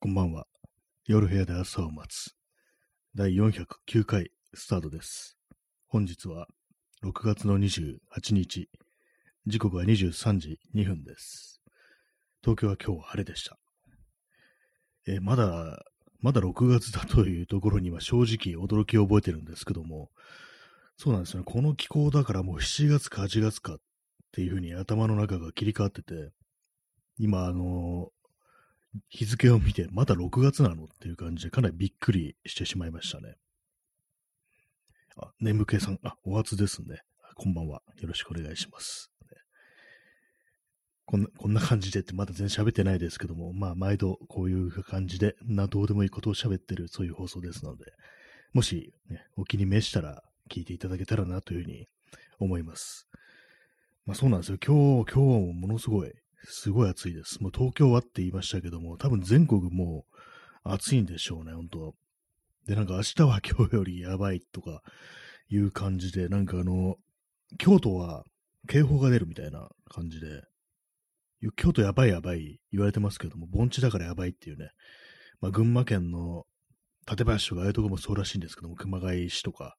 こんばんは。夜部屋で朝を待つ。第409回スタートです。本日は6月の28日。時刻は23時2分です。東京は今日晴れでした。えまだ、まだ6月だというところには正直驚きを覚えてるんですけども、そうなんですよね。この気候だからもう7月か8月かっていうふうに頭の中が切り替わってて、今、あの日付を見て、まだ6月なのっていう感じで、かなりびっくりしてしまいましたね。あ、眠気さん、あ、お初ですね。こんばんは。よろしくお願いします。こんな、こんな感じでってまだ全然喋ってないですけども、まあ、毎度こういう感じで、な、どうでもいいことを喋ってる、そういう放送ですので、もし、ね、お気に召したら聞いていただけたらなというふうに思います。まあそうなんですよ。今日、今日はものすごい、すごい暑いです。もう東京はって言いましたけども、多分全国もう暑いんでしょうね、本当で、なんか明日は今日よりやばいとかいう感じで、なんかあの、京都は警報が出るみたいな感じで、京都やばいやばい言われてますけども、盆地だからやばいっていうね、まあ群馬県の館林とかああいうとこもそうらしいんですけども、熊谷市とか、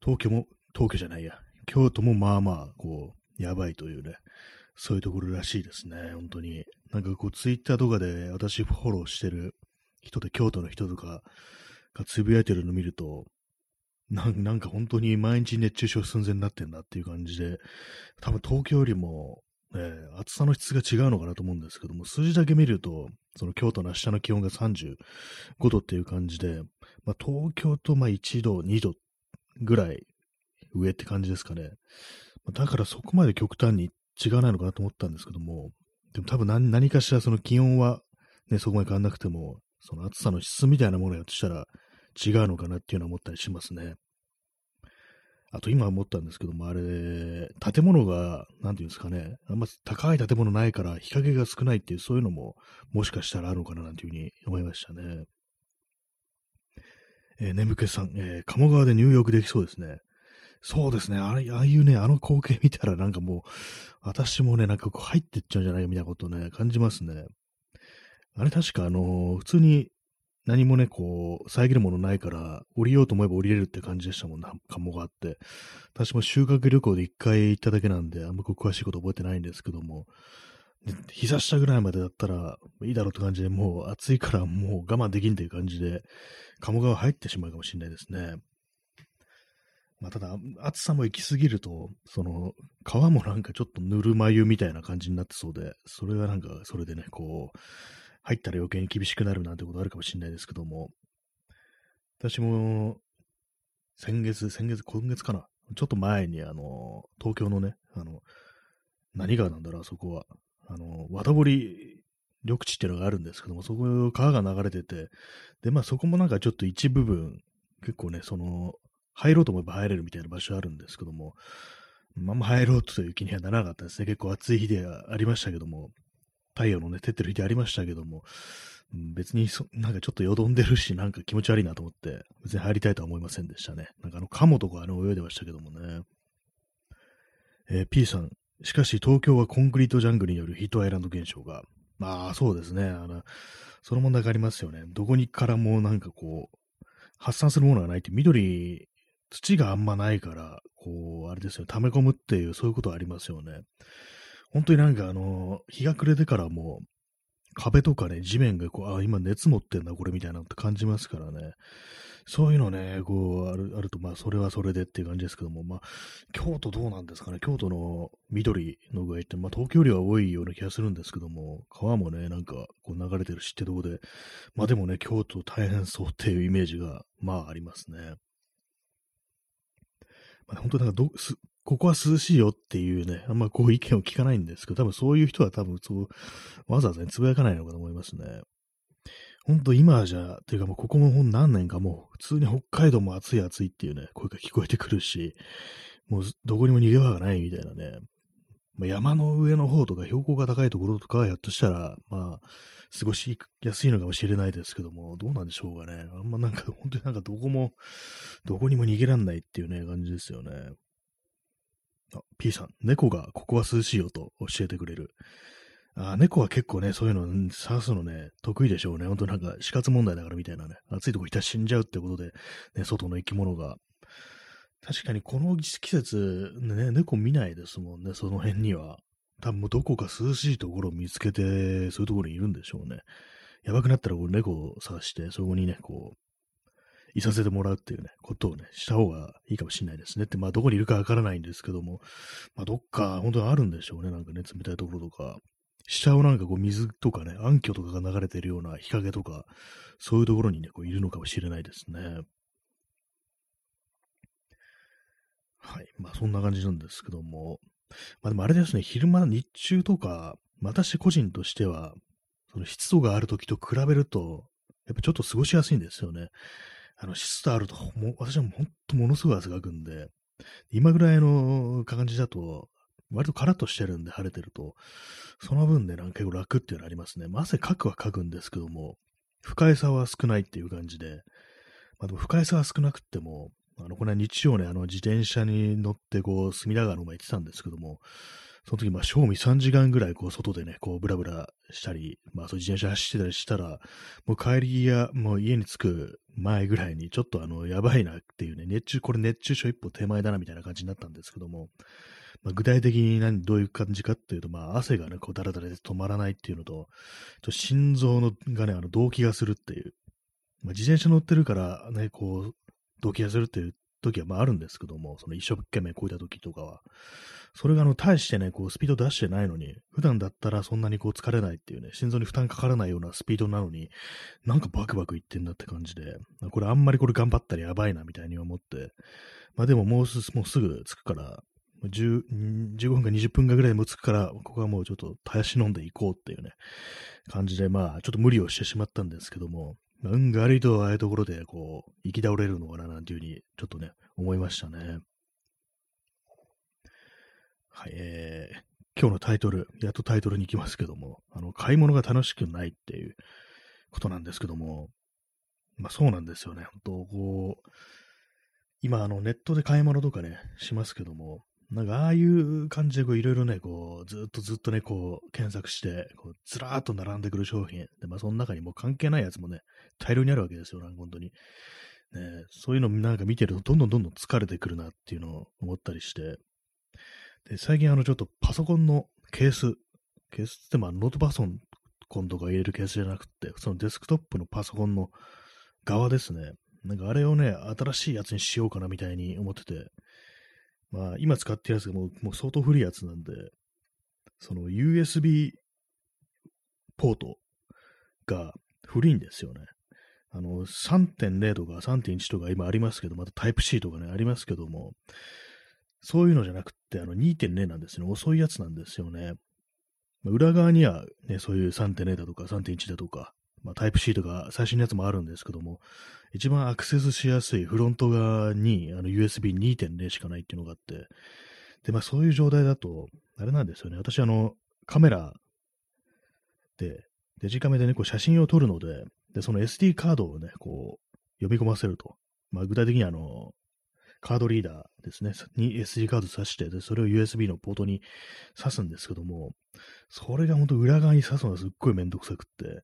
東京も、東京じゃないや、京都もまあまあ、こう、やばいというね、そういうところらしいですね、本当に。なんかこう、ツイッターとかで私フォローしてる人で、京都の人とかがつぶやいてるの見ると、なんなんか本当に毎日熱中症寸前になってんだっていう感じで、多分東京よりも、ね、暑さの質が違うのかなと思うんですけども、数字だけ見ると、その京都の明日の気温が35度っていう感じで、まあ、東京とまあ1度、2度ぐらい上って感じですかね。だからそこまで極端に違わないのかなと思ったんですけども、でも多分何何かしらその気温はね、そこまで変わんなくても、その暑さの質みたいなものやとしたら違うのかなっていうのは思ったりしますね。あと今思ったんですけども、あれ、建物が、なんていうんですかね、あんま高い建物ないから日陰が少ないっていう、そういうのももしかしたらあるのかななんていうふうに思いましたね。えー眠気さん、えー鴨川で入浴できそうですね。そうですね。あれ、ああいうね、あの光景見たらなんかもう、私もね、なんかこう入ってっちゃうんじゃないかみたいなことね、感じますね。あれ確かあの普通に何もね、こう、遮るものないから、降りようと思えば降りれるって感じでしたもんな、鴨川って。私も修学旅行で一回行っただけなんで、あんまこう詳しいこと覚えてないんですけども、膝下ぐらいまでだったらいいだろうって感じで、もう暑いからもう我慢できんっていう感じで、鴨川入ってしまうかもしれないですね。まあ、ただ、暑さも行き過ぎると、その、川もなんかちょっとぬるま湯みたいな感じになってそうで、それはなんか、それでね、こう、入ったら余計に厳しくなるなんてことあるかもしれないですけども、私も、先月、先月、今月かな、ちょっと前に、あの、東京のね、あの、何川なんだろう、あそこは、あの、綿堀緑地っていうのがあるんですけども、そこ、川が流れてて、で、まあそこもなんかちょっと一部分、結構ね、その、入ろうと思えば入れるみたいな場所あるんですけども、まあんま入ろうという気にはならなかったですね。結構暑い日ではありましたけども、太陽のね、照ってる日でありましたけども、別にそ、なんかちょっとよどんでるし、なんか気持ち悪いなと思って、別に入りたいとは思いませんでしたね。なんかあの、カモとかあの泳いでましたけどもね。えー P さん、しかし東京はコンクリートジャングルによるヒートアイランド現象が、まあそうですね。あの、その問題がありますよね。どこにからもなんかこう、発散するものがないって、緑、土があんまないから、こう、あれですよ、溜め込むっていう、そういうことありますよね。本当になんかあの、日が暮れてからもう、壁とかね、地面がこう、あ、今熱持ってんだ、これみたいなのって感じますからね。そういうのね、こう、ある、あると、まあ、それはそれでっていう感じですけども、まあ、京都どうなんですかね、京都の緑の具合って、まあ、東京よりは多いような気がするんですけども、川もね、なんか、こう流れてるしってとこで、まあでもね、京都大変そうっていうイメージが、まあありますね。本当なんかど、す、ここは涼しいよっていうね、あんまこう意見を聞かないんですけど、多分そういう人は多分そう、わざわざね、つぶやかないのかと思いますね。ほんと今じゃ、というかもうここも何年かもう普通に北海道も暑い暑いっていうね、声が聞こえてくるし、もうどこにも逃げ場がないみたいなね。まあ、山の上の方とか標高が高いところとかはひょっとしたら、まあ、過ごしやすいのかもしれないですけども、どうなんでしょうかね。あんまなんか、本当になんかどこも、どこにも逃げらんないっていうね、感じですよね。あ、P さん、猫がここは涼しいよと教えてくれる。あ猫は結構ね、そういうの探すのね、得意でしょうね。ほんとなんか死活問題だからみたいなね。暑いとこいたら死んじゃうってことで、ね、外の生き物が。確かにこの季節、ね、猫見ないですもんね、その辺には。多分どこか涼しいところを見つけて、そういうところにいるんでしょうね。やばくなったらこう猫を探して、そこにね、こう、いさせてもらうっていうね、ことをね、した方がいいかもしれないですね。って、まあ、どこにいるかわからないんですけども、まあ、どっか、本当にあるんでしょうね。なんかね、冷たいところとか。下をなんかこう、水とかね、暗渠とかが流れてるような日陰とか、そういうところにね、こう、いるのかもしれないですね。はい。まあ、そんな感じなんですけども。まあ、でもあれですね、昼間、日中とか、私個人としては、その湿度がある時と比べると、やっぱちょっと過ごしやすいんですよね。あの、湿度あると、もう私はもうほんとものすごい汗かくんで、今ぐらいの感じだと、割とカラッとしてるんで晴れてると、その分でなんか結構楽っていうのありますね。まあ、汗かくはかくんですけども、不快さは少ないっていう感じで、まあでも不快さは少なくっても、あの、この日曜ね、あの、自転車に乗って、こう、隅田川の前行ってたんですけども、その時、まあ、正味3時間ぐらい、こう、外でね、こう、ブラブラしたり、まあ、そう自転車走ってたりしたら、もう帰りや、もう家に着く前ぐらいに、ちょっとあの、やばいなっていうね、熱中、これ熱中症一歩手前だな、みたいな感じになったんですけども、まあ、具体的に何、どういう感じかっていうと、まあ、汗がね、こう、だらだらで止まらないっていうのと、ちょ心臓のがね、あの、動悸がするっていう、まあ、自転車乗ってるからね、こう、動悸がするっていう時はまああるんですけども、その一生懸命こいた時とかは。それがあの、大してね、こう、スピード出してないのに、普段だったらそんなにこう疲れないっていうね、心臓に負担かからないようなスピードなのに、なんかバクバクいってんだって感じで、これあんまりこれ頑張ったらやばいなみたいに思って、まあでももうすもうすぐ着くから、10 15分か20分かぐらいも着くから、ここはもうちょっとたやし飲んでいこうっていうね、感じで、まあ、ちょっと無理をしてしまったんですけども、運が悪いとああいうところで、こう、行き倒れるのかな、なんていうふうに、ちょっとね、思いましたね。はい、えー、今日のタイトル、やっとタイトルに行きますけども、あの、買い物が楽しくないっていうことなんですけども、まあそうなんですよね。本当こう、今、あの、ネットで買い物とかね、しますけども、なんか、ああいう感じで、こう、いろいろね、こう、ずっとずっとね、こう、検索して、こう、ずらーっと並んでくる商品。で、まあ、その中にもう関係ないやつもね、大量にあるわけですよ、なんか本当に。ね、そういうのなんか見てると、どんどんどんどん疲れてくるなっていうのを思ったりして。で、最近あの、ちょっとパソコンのケース、ケースってまあ、ノートパソコンとか入れるケースじゃなくて、そのデスクトップのパソコンの側ですね。なんかあれをね、新しいやつにしようかなみたいに思ってて、まあ、今使ってるやつがもうもう相当古いやつなんで、その USB ポートが古いんですよね。あの、3.0とか3.1とか今ありますけど、またタイプ C とかね、ありますけども、そういうのじゃなくて、あの2.0なんですね。遅いやつなんですよね。裏側にはね、そういう3.0だとか3.1だとか、まあ、タイプ C とか最新のやつもあるんですけども、一番アクセスしやすいフロント側にあの USB2.0 しかないっていうのがあって、で、まあそういう状態だと、あれなんですよね。私あの、カメラで、デジカメでね、こう写真を撮るので、で、その SD カードをね、こう、読み込ませると。まあ具体的にあの、カードリーダーですね、に SD カード挿して、で、それを USB のポートに挿すんですけども、それが本当裏側に挿すのがすっごいめんどくさくって、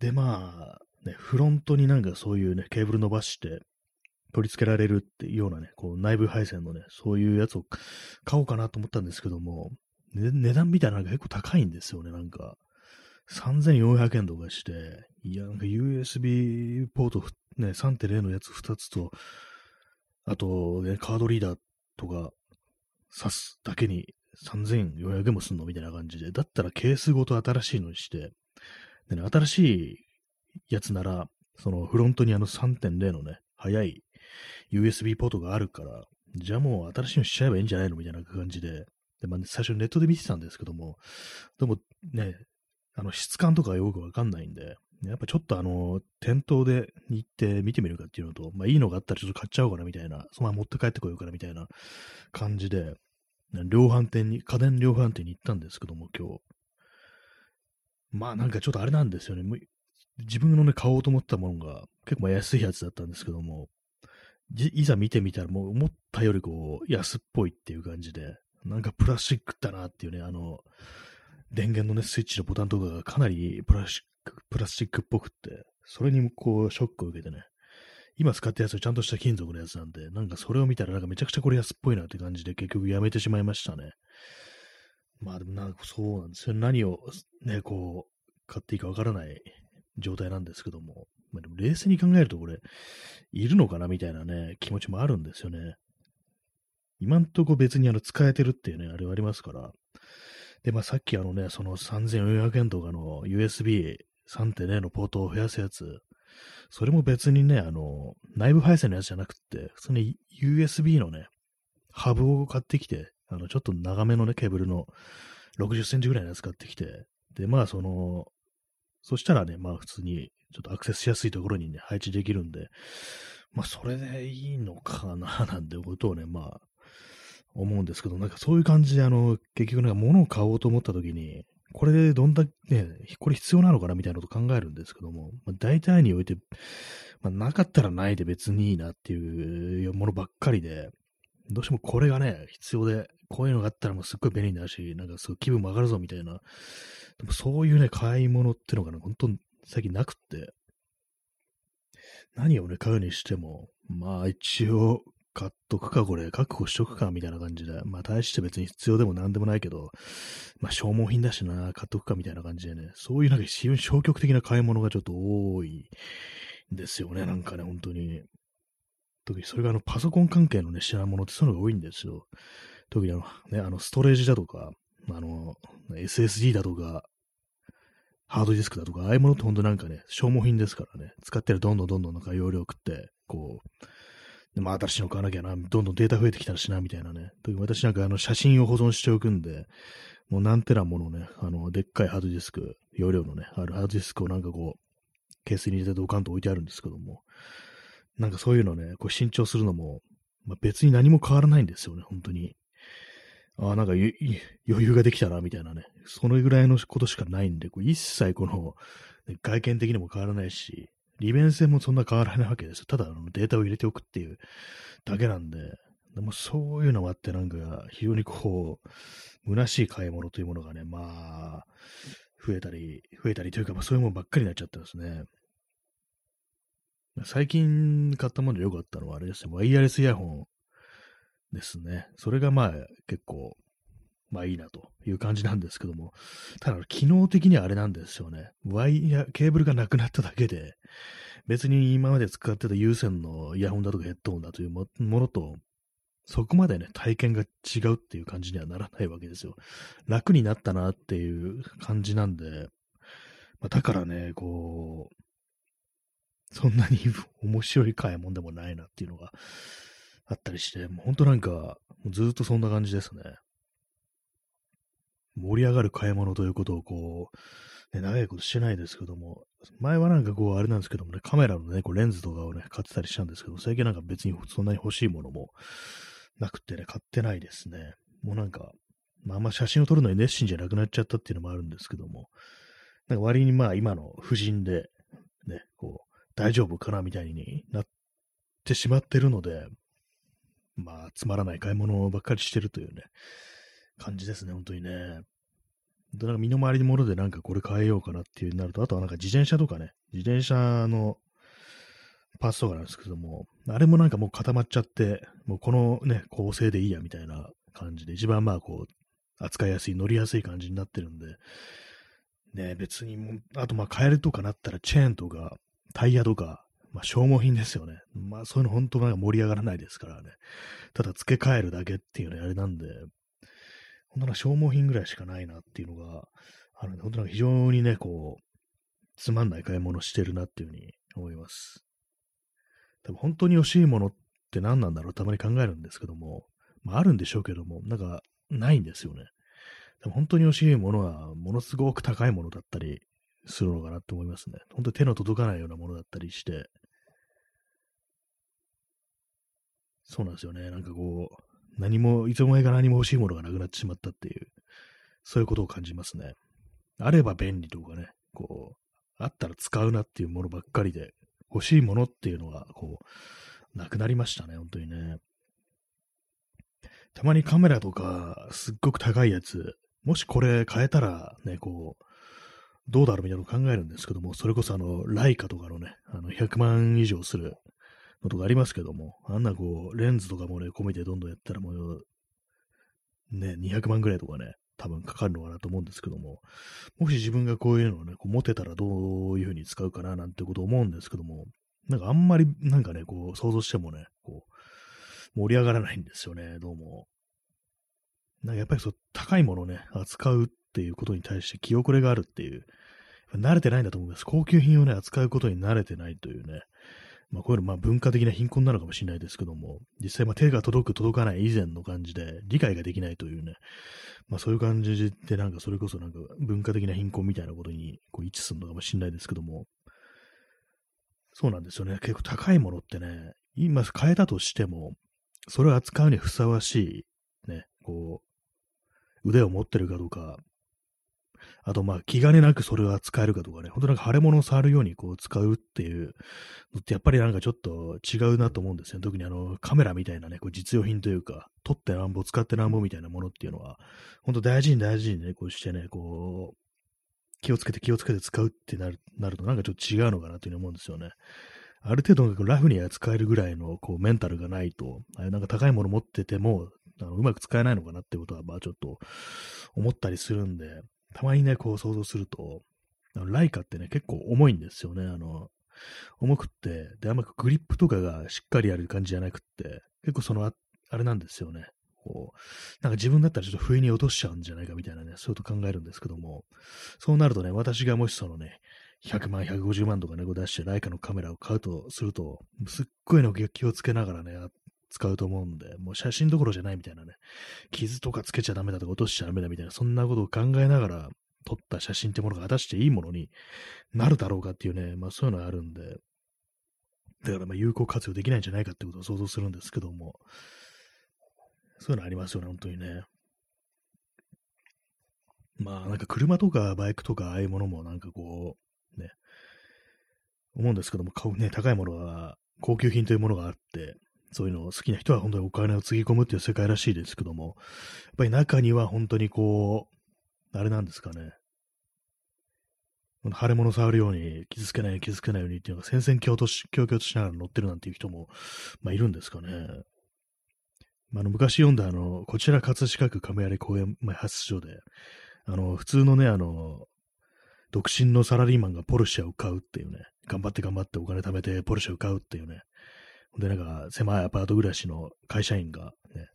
で、まあ、ね、フロントになんかそういうね、ケーブル伸ばして取り付けられるっていうようなね、こう内部配線のね、そういうやつを買おうかなと思ったんですけども、ね、値段見たらなんか結構高いんですよね、なんか。3400円とかして、いや、なんか USB ポート、ね、3.0のやつ2つと、あと、ね、カードリーダーとか挿すだけに3400円もすんの？みたいな感じで、だったらケースごと新しいのにして、でね、新しいやつなら、そのフロントにあの3.0のね、速い USB ポートがあるから、じゃあもう新しいのしちゃえばいいんじゃないの？みたいな感じで、でまあ、最初ネットで見てたんですけども、でもね、あの質感とかよくわかんないんで、やっぱちょっとあの、店頭で行って見てみるかっていうのと、まあいいのがあったらちょっと買っちゃおうかなみたいな、そのまま持って帰ってこようかなみたいな感じで、量販店に、家電量販店に行ったんですけども、今日。まあなんかちょっとあれなんですよね。自分のね、買おうと思ったものが結構安いやつだったんですけども、いざ見てみたらもう思ったよりこう安っぽいっていう感じで、なんかプラスチックだなっていうね、あの、電源のね、スイッチのボタンとかがかなりプラスチック、プラスチックっぽくって、それにこう、ショックを受けてね、今使ったやつはちゃんとした金属のやつなんで、なんかそれを見たらなんかめちゃくちゃこれ安っぽいなって感じで結局やめてしまいましたね。まあでもなんかそうなんですよ。何をね、こう、買っていいかわからない状態なんですけども。まあでも冷静に考えるとこれ、いるのかなみたいなね、気持ちもあるんですよね。今んとこ別にあの使えてるっていうね、あれはありますから。で、まあさっきあのね、その3400円とかの USB3.0 のポートを増やすやつ、それも別にね、あの、内部配線のやつじゃなくて、普通に USB のね、ハブを買ってきて、あの、ちょっと長めのね、ケーブルの60センチぐらいのやつ買ってきて、で、まあ、その、そしたらね、まあ、普通に、ちょっとアクセスしやすいところにね、配置できるんで、まあ、それでいいのかな、なんてことをね、まあ、思うんですけど、なんかそういう感じで、あの、結局なんか物を買おうと思った時に、これでどんだけ、ね、これ必要なのかなみたいなことを考えるんですけども、まあ、大体において、まあ、なかったらないで別にいいなっていうものばっかりで、どうしてもこれがね、必要で、こういうのがあったらもうすっごい便利になるし、なんかすごい気分も上がるぞみたいな、でもそういうね、買い物っていうのがね、本当に最近なくって、何をね、買うにしても、まあ一応、買っとくか、これ、確保しとくか、みたいな感じで。まあ、大して別に必要でも何でもないけど、まあ、消耗品だしな、買っとくか、みたいな感じでね。そういうなんか非常に消極的な買い物がちょっと多いんですよね、なんかね、本当に。特にそれがあの、パソコン関係のね、品物ってそういうのが多いんですよ。特にあの、ね、あの、ストレージだとか、あの、SSD だとか、ハードディスクだとか、ああいうものって本当なんかね、消耗品ですからね、使ってるどんどんどんどんなんか容量食って、こう、でも新しいの買わなきゃな、どんどんデータ増えてきたらしな、みたいなね。私なんかあの写真を保存しておくんで、もうなんてなものね、あの、でっかいハードディスク、容量のね、あるハードディスクをなんかこう、ケースに入れてドカンと置いてあるんですけども、なんかそういうのね、こう新調するのも、まあ、別に何も変わらないんですよね、本当に。ああ、なんか余裕ができたな、みたいなね。そのぐらいのことしかないんで、こう一切この、外見的にも変わらないし、利便性もそんな変わらないわけですよただデータを入れておくっていうだけなんで、でもそういうのもあってなんか非常にこう、虚しい買い物というものがね、まあ、増えたり、増えたりというか、まあそういうものばっかりになっちゃってますね。最近買ったものでよかったのはあれですね、ワイヤレスイヤホンですね。それがまあ結構まあいいなという感じなんですけども、ただ、機能的にはあれなんですよね。ワイヤ、ケーブルがなくなっただけで、別に今まで使ってた有線のイヤホンだとかヘッドホンだというものと、そこまでね、体験が違うっていう感じにはならないわけですよ。楽になったなっていう感じなんで、まあ、だからね、こう、そんなに面白い買い物でもないなっていうのがあったりして、もう本当なんか、ずっとそんな感じですね。盛り上がる買い物ということをこう、ね、長いことしてないですけども、前はなんかこう、あれなんですけどもね、カメラのね、こうレンズとかをね、買ってたりしたんですけど、最近なんか別にそんなに欲しいものもなくてね、買ってないですね。もうなんか、まあ、あんま写真を撮るのに熱心じゃなくなっちゃったっていうのもあるんですけども、なんか割にまあ今の夫人で、ね、こう、大丈夫かなみたいになってしまってるので、まあ、つまらない買い物ばっかりしてるというね、感じですね、本当にね。で、なんか身の回りのものでなんかこれ変えようかなっていうになると、あとはなんか自転車とかね、自転車のパーツとかなんですけども、あれもなんかもう固まっちゃって、もうこのね、構成でいいやみたいな感じで、一番まあこう、扱いやすい、乗りやすい感じになってるんで、ね、別にもあとまあ変えるとかなったらチェーンとかタイヤとか、まあ消耗品ですよね。まあそういうの本当なんか盛り上がらないですからね。ただ付け替えるだけっていうのあれなんで、本当な消耗品ぐらいしかないなっていうのが、あの、本当に非常にね、こう、つまんない買い物してるなっていうふうに思います。多分本当に欲しいものって何なんだろうたまに考えるんですけども、まああるんでしょうけども、なんかないんですよね。でも本当に欲しいものはものすごく高いものだったりするのかなって思いますね。本当に手の届かないようなものだったりして、そうなんですよね。なんかこう、何も、いつの間にか何も欲しいものがなくなってしまったっていう、そういうことを感じますね。あれば便利とかね、こう、あったら使うなっていうものばっかりで、欲しいものっていうのが、こう、なくなりましたね、本当にね。たまにカメラとか、すっごく高いやつ、もしこれ変えたら、ね、こう、どうだろうみたいなのを考えるんですけども、それこそあの、ライカとかのね、あの、100万以上するのとかありますけども、あんなこう、レンズとかもね、込めてどんどんやったらもう、ね、200万ぐらいとかね、多分かかるのかなと思うんですけども、もし自分がこういうのをね、こう持てたらどういう風に使うかななんてことを思うんですけども、なんかあんまりなんかね、こう想像してもね、こう、盛り上がらないんですよね、どうも。なんかやっぱりそう、高いものをね、扱うっていうことに対して気遅れがあるっていう、慣れてないんだと思います。高級品をね、扱うことに慣れてないというね、まあ、こういうのまあ文化的な貧困なのかもしれないですけども、実際まあ手が届く届かない以前の感じで理解ができないというね、まあそういう感じでなんかそれこそなんか文化的な貧困みたいなことにこう位置するのかもしれないですけども、そうなんですよね。結構高いものってね、今変えたとしても、それを扱うにふさわしい、ね、こう、腕を持ってるかどうか、あと、まあ、気兼ねなくそれは使えるかとかね、本当なんか腫れ物を触るようにこう使うっていうのって、やっぱりなんかちょっと違うなと思うんですよ。特にあの、カメラみたいなね、こう実用品というか、撮ってなんぼ、使ってなんぼみたいなものっていうのは、本当大事に大事にね、こうしてね、こう、気をつけて気をつけて使うってなるなると、なんかちょっと違うのかなというふうに思うんですよね。ある程度ラフに扱えるぐらいのこうメンタルがないと、あなんか高いもの持ってても、あのうまく使えないのかなってことは、まあちょっと思ったりするんで、たまにね、こう想像すると、ライカってね、結構重いんですよね。あの、重くって、で、あんまグリップとかがしっかりやる感じじゃなくって、結構そのあ、あれなんですよね。こう、なんか自分だったらちょっと不意に落としちゃうんじゃないかみたいなね、そういうこと考えるんですけども、そうなるとね、私がもしそのね、100万、150万とかね、こう出してライカのカメラを買うとすると、すっごいの気をつけながらね、使うと思うんで、もう写真どころじゃないみたいなね、傷とかつけちゃダメだとか落としちゃダメだみたいな、そんなことを考えながら撮った写真ってものが果たしていいものになるだろうかっていうね、まあそういうのがあるんで、だからまあ有効活用できないんじゃないかってことを想像するんですけども、そういうのありますよね、本当にね。まあなんか車とかバイクとかああいうものもなんかこう、ね、思うんですけども、買うね、高いものは高級品というものがあって、そういうのを好きな人は本当にお金をつぎ込むっていう世界らしいですけども、やっぱり中には本当にこう、あれなんですかね。腫れ物触るように、傷つけないように傷つけないようにっていうのが戦々恐々し恐々としながら乗ってるなんていう人も、まあ、いるんですかね。まあ、の昔読んだあの、こちら葛飾区亀有公園前発出所で、あの、普通のね、あの、独身のサラリーマンがポルシェを買うっていうね、頑張って頑張ってお金貯めてポルシェを買うっていうね、で、なんか、狭いアパート暮らしの会社員がね、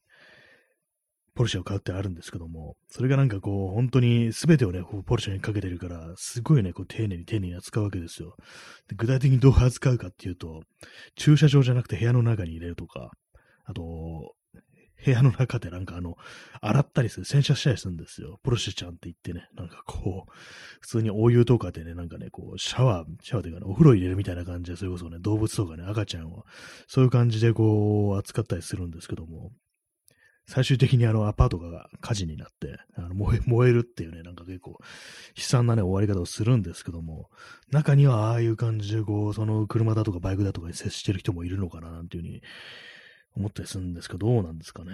ポルシェを買うってあるんですけども、それがなんかこう、本当に全てをね、こうポルシェにかけてるから、すごいね、こう、丁寧に丁寧に扱うわけですよ。で具体的にどう扱うかっていうと、駐車場じゃなくて部屋の中に入れるとか、あと、部屋の中でなんかあの、洗ったりする、洗車したりするんですよ。ポルシェちゃんって言ってね、なんかこう、普通にお湯とかでね、なんかね、こう、シャワー、シャワーというかね、お風呂入れるみたいな感じで、それこそね、動物とかね、赤ちゃんを、そういう感じでこう、扱ったりするんですけども、最終的にあのアパートが火事になって、あの燃え燃えるっていうね、なんか結構悲惨なね、終わり方をするんですけども、中にはああいう感じでこう、その車だとかバイクだとかに接してる人もいるのかな、なんていうふうに思ったりするんですけど、どうなんですかね。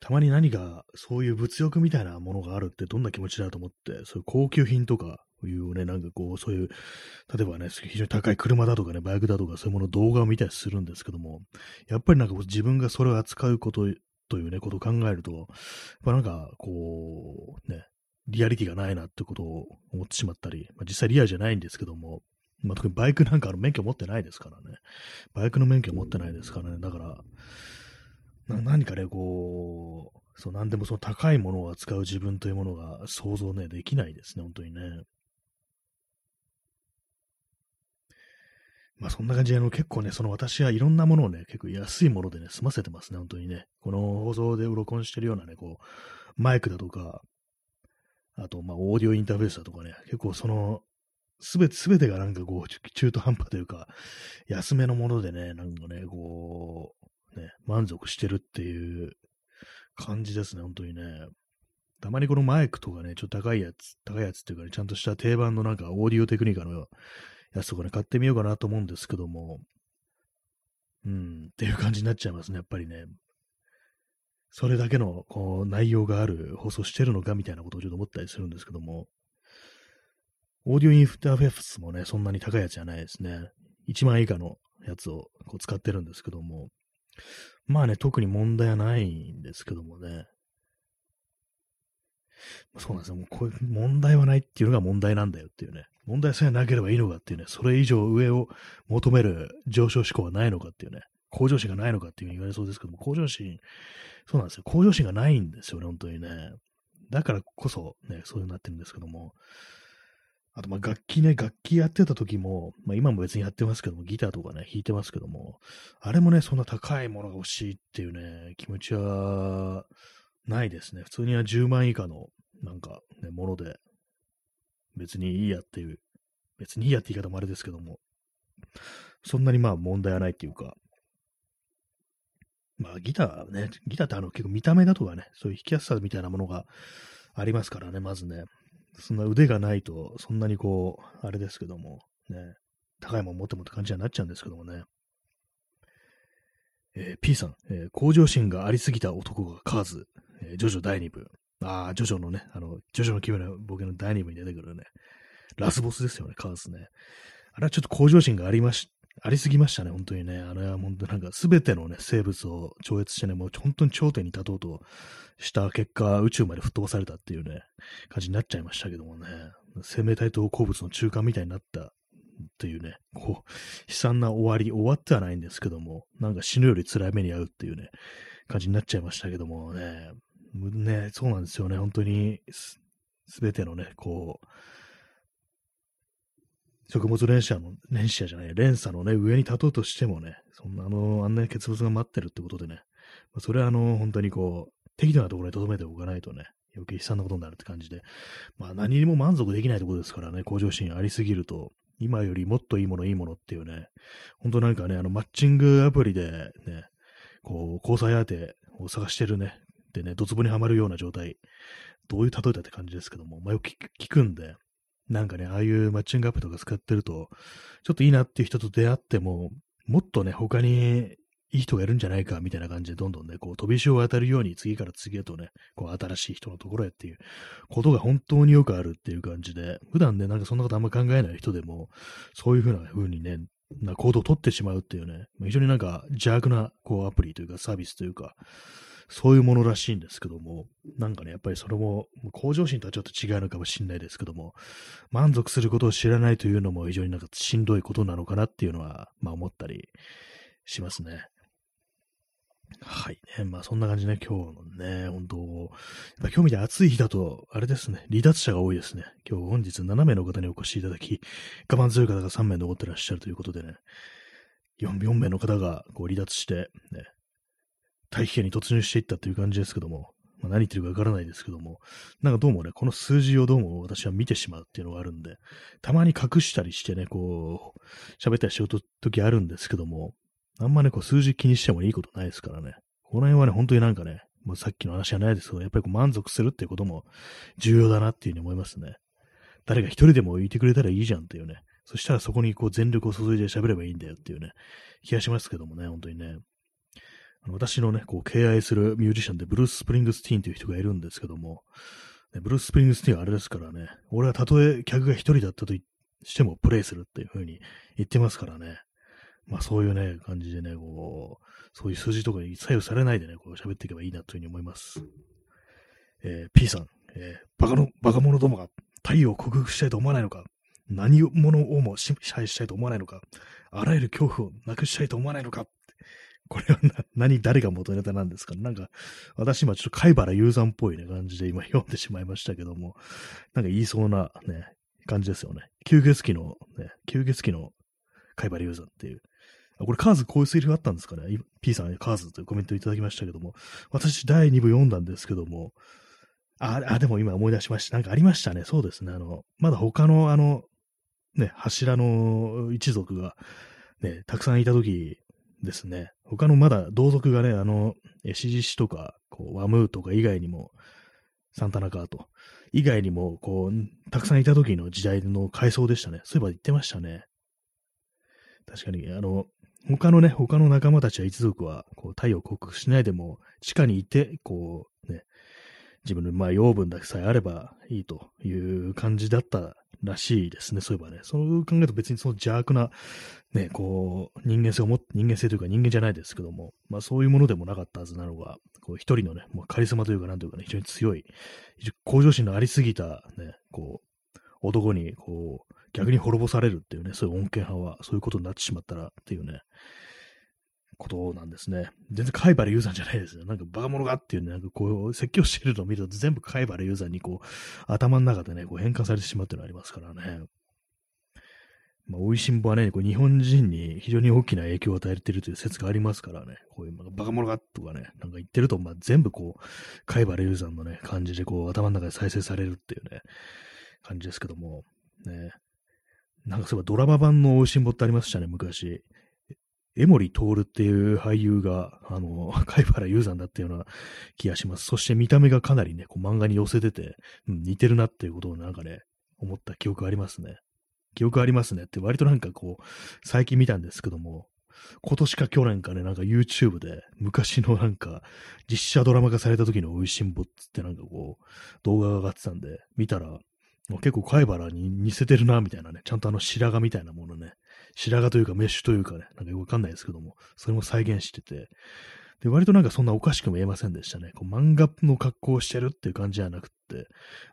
たまに何かそういう物欲みたいなものがあるってどんな気持ちだと思って、そういう高級品とかいうね、なんかこう、そういう、例えばね、非常に高い車だとかね、バイクだとかそういうもの動画を見たりするんですけども、やっぱりなんか自分がそれを扱うことというね、ことを考えると、やっぱなんかこう、ね、リアリティがないなってことを思ってしまったり、まあ、実際リアルじゃないんですけども、まあ、特にバイクなんかの免許持ってないですからね。バイクの免許持ってないですからね。だから、な何かね、こう、そう、何でもその高いものを扱う自分というものが想像ね、できないですね、本当にね。まあそんな感じで、あの結構ね、その私はいろんなものをね、結構安いものでね、済ませてますね、本当にね。この放送で録音してるようなね、こう、マイクだとか、あと、まあ、オーディオインターフェースだとかね、結構その、すべて、すべてがなんかこう、中途半端というか、安めのものでね、なんかね、こう、ね、満足してるっていう感じですね、本当にね。たまにこのマイクとかね、ちょっと高いやつ、高いやつっていうかね、ちゃんとした定番のなんかオーディオテクニカのやつとかね、買ってみようかなと思うんですけども、うん、っていう感じになっちゃいますね、やっぱりね。それだけのこう内容がある放送してるのかみたいなことをちょっと思ったりするんですけども、オーディオインターフェースもね、そんなに高いやつじゃないですね。1万円以下のやつをこう使ってるんですけども、まあね、特に問題はないんですけどもね。そうなんですよ。もうこういう問題はないっていうのが問題なんだよっていうね。問題さえなければいいのかっていうね。それ以上上を求める上昇志向はないのかっていうね。向上心がないのかっていうふうに言われそうですけども、向上心、そうなんですよ。向上心がないんですよね、本当にね。だからこそ、ね、そういうになってるんですけども。あと、ま楽器ね、楽器やってた時も、まあ今も別にやってますけども、ギターとかね、弾いてますけども、あれもね、そんな高いものが欲しいっていうね、気持ちはないですね。普通には10万以下の、なんか、ね、もので、別にいいやっていう、別にいいやって言い方もあれですけども、そんなにまあ問題はないっていうか、まあギターね、ギターってあの結構見た目だとかね、そういう弾きやすさみたいなものがありますからね、まずね。そんな腕がないと、そんなにこう、あれですけども、ね、高いもん持ってもって感じになっちゃうんですけどもね。えー、P さん、えー、向上心がありすぎた男がカーズ、えー、ジョジョ第2部。ああ、ジョジョのね、あの、ジョジョの奇妙なボケの第2部に出てくるね、ラスボスですよね、カーズね。あれはちょっと向上心がありましありすぎましたね、本当にね。あれは本当なんか全てのね、生物を超越してね、もう本当に頂点に立とうとした結果、宇宙まで吹っ飛ばされたっていうね、感じになっちゃいましたけどもね。生命体と鉱物の中間みたいになったっていうね、こう、悲惨な終わり、終わってはないんですけども、なんか死ぬより辛い目に遭うっていうね、感じになっちゃいましたけどもね。ね、そうなんですよね、本当に、すべてのね、こう、食物連鎖の、連鎖じゃない、連鎖のね、上に立とうとしてもね、そんなあの、あんなに欠物が待ってるってことでね、それはあの、本当にこう、適度なところに留めておかないとね、余計悲惨なことになるって感じで、まあ何にも満足できないところですからね、向上心ありすぎると、今よりもっといいものいいものっていうね、本当なんかね、あの、マッチングアプリでね、こう、交際相手を探してるね、でね、ドツボにはまるような状態、どういう例えだって感じですけども、まあよく聞くんで、なんかね、ああいうマッチングアプリとか使ってると、ちょっといいなっていう人と出会っても、もっとね、他にいい人がいるんじゃないか、みたいな感じで、どんどんね、こう、飛び石を渡るように、次から次へとね、こう、新しい人のところへっていうことが本当によくあるっていう感じで、普段ね、なんかそんなことあんま考えない人でも、そういうふうな風にね、な行動を取ってしまうっていうね、非常になんか邪悪な、こう、アプリというか、サービスというか、そういうものらしいんですけども、なんかね、やっぱりそれも、向上心とはちょっと違うのかもしれないですけども、満足することを知らないというのも非常になんかしんどいことなのかなっていうのは、まあ思ったりしますね。はいね。まあそんな感じね、今日のね、本当やっぱ今日みたいに暑い日だと、あれですね、離脱者が多いですね。今日本日7名の方にお越しいただき、我慢強い方が3名残ってらっしゃるということでね、4, 4名の方がこう離脱して、ね、大気圏に突入していったという感じですけども、まあ、何言ってるかわからないですけども、なんかどうもね、この数字をどうも私は見てしまうっていうのがあるんで、たまに隠したりしてね、こう、喋ったりしようと時あるんですけども、あんまね、こう数字気にしてもいいことないですからね。この辺はね、本当になんかね、もうさっきの話じゃないですけど、やっぱりこう満足するっていうことも重要だなっていうふうに思いますね。誰か一人でもいてくれたらいいじゃんっていうね。そしたらそこにこう全力を注いで喋ればいいんだよっていうね、気がしますけどもね、本当にね。私のね、こう、敬愛するミュージシャンでブルース・スプリングスティーンという人がいるんですけども、ね、ブルース・スプリングスティーンはあれですからね、俺はたとえ客が一人だったとしてもプレイするっていう風に言ってますからね、まあそういうね、感じでね、こう、そういう数字とかに左右されないでね、こう喋っていけばいいなという風に思います。えー、P さん、えー、バカの、バカ者どもが太陽を克服したいと思わないのか何者をも支配したいと思わないのかあらゆる恐怖をなくしたいと思わないのかこれは何、誰が元ネタなんですか？なんか、私今ちょっと貝原雄山っぽいね、感じで今読んでしまいましたけども、なんか言いそうなね、感じですよね。吸血鬼の、ね、吸血鬼の貝原雄山っていう。あこれカーズこういうセリフあったんですかね ?P さんカーズというコメントいただきましたけども、私第2部読んだんですけども、あ、あ、でも今思い出しました。なんかありましたね。そうですね。あの、まだ他のあの、ね、柱の一族が、ね、たくさんいた時ですね。他のまだ同族がね、あの、シジシとか、こう、ワムーとか以外にも、サンタナカーと、以外にも、こう、たくさんいた時の時代の階層でしたね。そういえば言ってましたね。確かに、あの、他のね、他の仲間たちや一族は、こう、太陽を克服しないでも、地下にいて、こう、ね、自分の、まあ、養分だけさえあればいいという感じだったらしいですね、そういえばね。そう考えると別にその邪悪な、ね、こう、人間性をも、人間性というか人間じゃないですけども、まあそういうものでもなかったはずなのが、こう一人のね、もうカリスマというかなんというかね、非常に強い、向上心のありすぎたね、こう、男に、こう、逆に滅ぼされるっていうね、そういう恩恵派は、そういうことになってしまったらっていうね、ことなんですね。全然貝原雄山じゃないですよ。なんかバカ者がっていうね、なんかこう、説教してるのを見ると全部貝原雄山にこう、頭の中でね、こう変換されてしまうっていうのがありますからね。まあ、美味しんぼはね、こう日本人に非常に大きな影響を与えているという説がありますからね、こういうバカ者がとかね、なんか言ってると、まあ、全部こう、貝原雄山のね、感じでこう、頭の中で再生されるっていうね、感じですけども、ね。なんかそういえばドラマ版の美味しんぼってありましたね、昔。江森徹っていう俳優が、あの、貝原雄山だったような気がします。そして見た目がかなりね、こう漫画に寄せてて、うん、似てるなっていうことをなんかね、思った記憶ありますね。記憶ありますねって割となんかこう、最近見たんですけども、今年か去年かね、なんか YouTube で昔のなんか実写ドラマ化された時の美味しんぼってなんかこう動画が上がってたんで、見たら結構貝原に似せてるなみたいなね、ちゃんとあの白髪みたいなものね、白髪というかメッシュというかね、なんかよくわかんないですけども、それも再現してて、で、割となんかそんなおかしくも言えませんでしたね。こう漫画の格好をしてるっていう感じじゃなくって、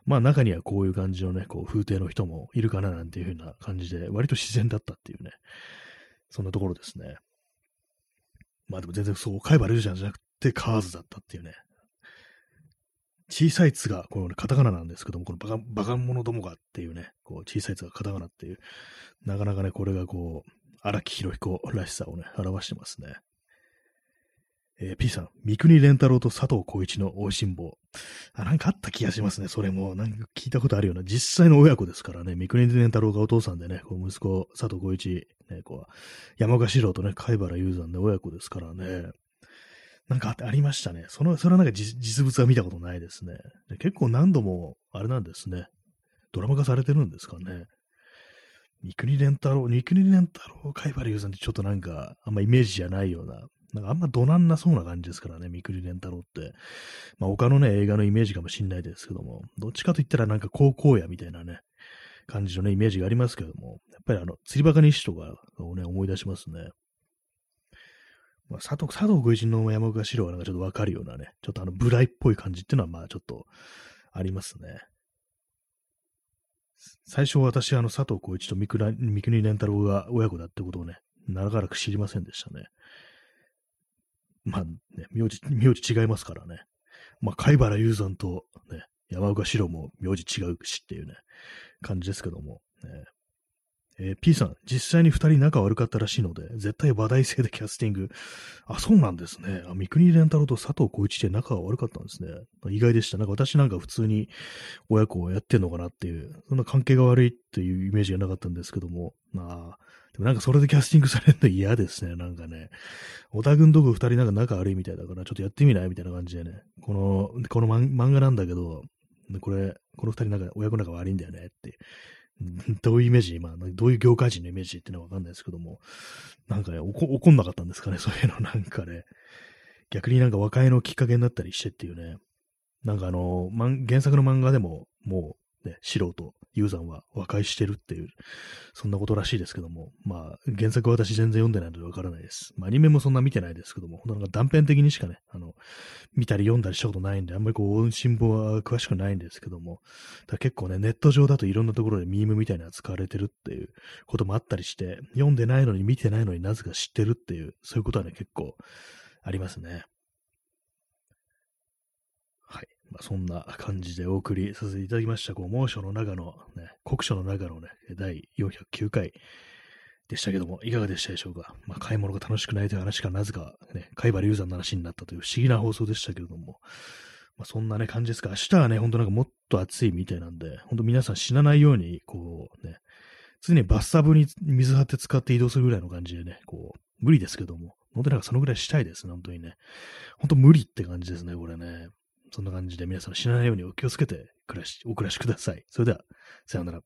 まあ中にはこういう感じのね、こう風景の人もいるかななんていう風な感じで、割と自然だったっていうね、そんなところですね。まあでも全然そう、貝原龍ちゃんじゃなくてカーズだったっていうね。小さいつが、この、ね、カタカナなんですけども、このバカ、バカ者どもがっていうね、こう、小さいつがカタカナっていう、なかなかね、これがこう、荒木博彦らしさをね、表してますね。えー、P さん、三国連太郎と佐藤浩一の美味しん坊。あ、なんかあった気がしますね。それも、なんか聞いたことあるような、実際の親子ですからね。三国連太郎がお父さんでね、こう息子、佐藤浩一、ね、こう、山岡四郎とね、貝原雄山で親子ですからね。なんかありましたね。その、それはなんか実物は見たことないですね。結構何度も、あれなんですね。ドラマ化されてるんですかね。三国連太郎、三国連太郎、貝原雄山ってちょっとなんか、あんまイメージじゃないような、なんかあんまどなんなそうな感じですからね、三国連太郎って。まあ他のね、映画のイメージかもしんないですけども、どっちかと言ったらなんか高校やみたいなね、感じのね、イメージがありますけども、やっぱりあの、釣りバカ西とかをね、思い出しますね。まあ、佐藤、佐藤ご一の山岡四郎はなんかちょっとわかるようなね、ちょっとあの、ブライっぽい感じっていうのはまあちょっとありますね。最初私、あの、佐藤浩一と三國連太郎が親子だってことをね、長らく知りませんでしたね。まあね、名字、名字違いますからね。まあ、貝原雄山とね、山岡四郎も名字違うしっていうね、感じですけども、ね、えー、P さん、実際に二人仲悪かったらしいので、絶対話題性でキャスティング。あ、そうなんですね。あ、三国連太郎と佐藤浩一で仲が悪かったんですね。意外でした。なんか私なんか普通に親子をやってんのかなっていう、そんな関係が悪いっていうイメージがなかったんですけども、まあ、でもなんかそれでキャスティングされるの嫌ですね。なんかね。オタクんとこ二人なんか仲悪いみたいだから、ちょっとやってみないみたいな感じでね。この、この漫画なんだけど、これ、この二人なんか親子仲悪いんだよねってどういうイメージ、今、どういう業界人のイメージっていうのはわかんないですけども、なんかね、怒んなかったんですかね、そういうのなんかね。逆になんか和解のきっかけになったりしてっていうね。なんかあの、原作の漫画でも、もう、ね、素人、ユーザーは和解してるっていう、そんなことらしいですけども、まあ、原作は私全然読んでないのでわからないです。まあ、アニメもそんな見てないですけども、本当なんか断片的にしかね、あの、見たり読んだりしたことないんで、あんまりこう、新聞は詳しくないんですけども、だ結構ね、ネット上だといろんなところでミームみたいなの使われてるっていうこともあったりして、読んでないのに見てないのになぜか知ってるっていう、そういうことはね、結構ありますね。まあ、そんな感じでお送りさせていただきました、こう猛暑の中の、ね、酷暑の中のね、第409回でしたけども、いかがでしたでしょうか？まあ、買い物が楽しくないという話からなぜか、ね、貝原雄山の話になったという不思議な放送でしたけれども、まあ、そんなね、感じですか？明日はね、ほんとなんかもっと暑いみたいなんで、ほんと皆さん死なないように、こうね、常にバスタブに水張って使って移動するぐらいの感じでね、こう、無理ですけども、本当なんかそのぐらいしたいですね、本当にね。本当無理って感じですね、これね。そんな感じで皆さん死なないようにお気をつけて暮らし、お暮らしください。それでは、さようなら。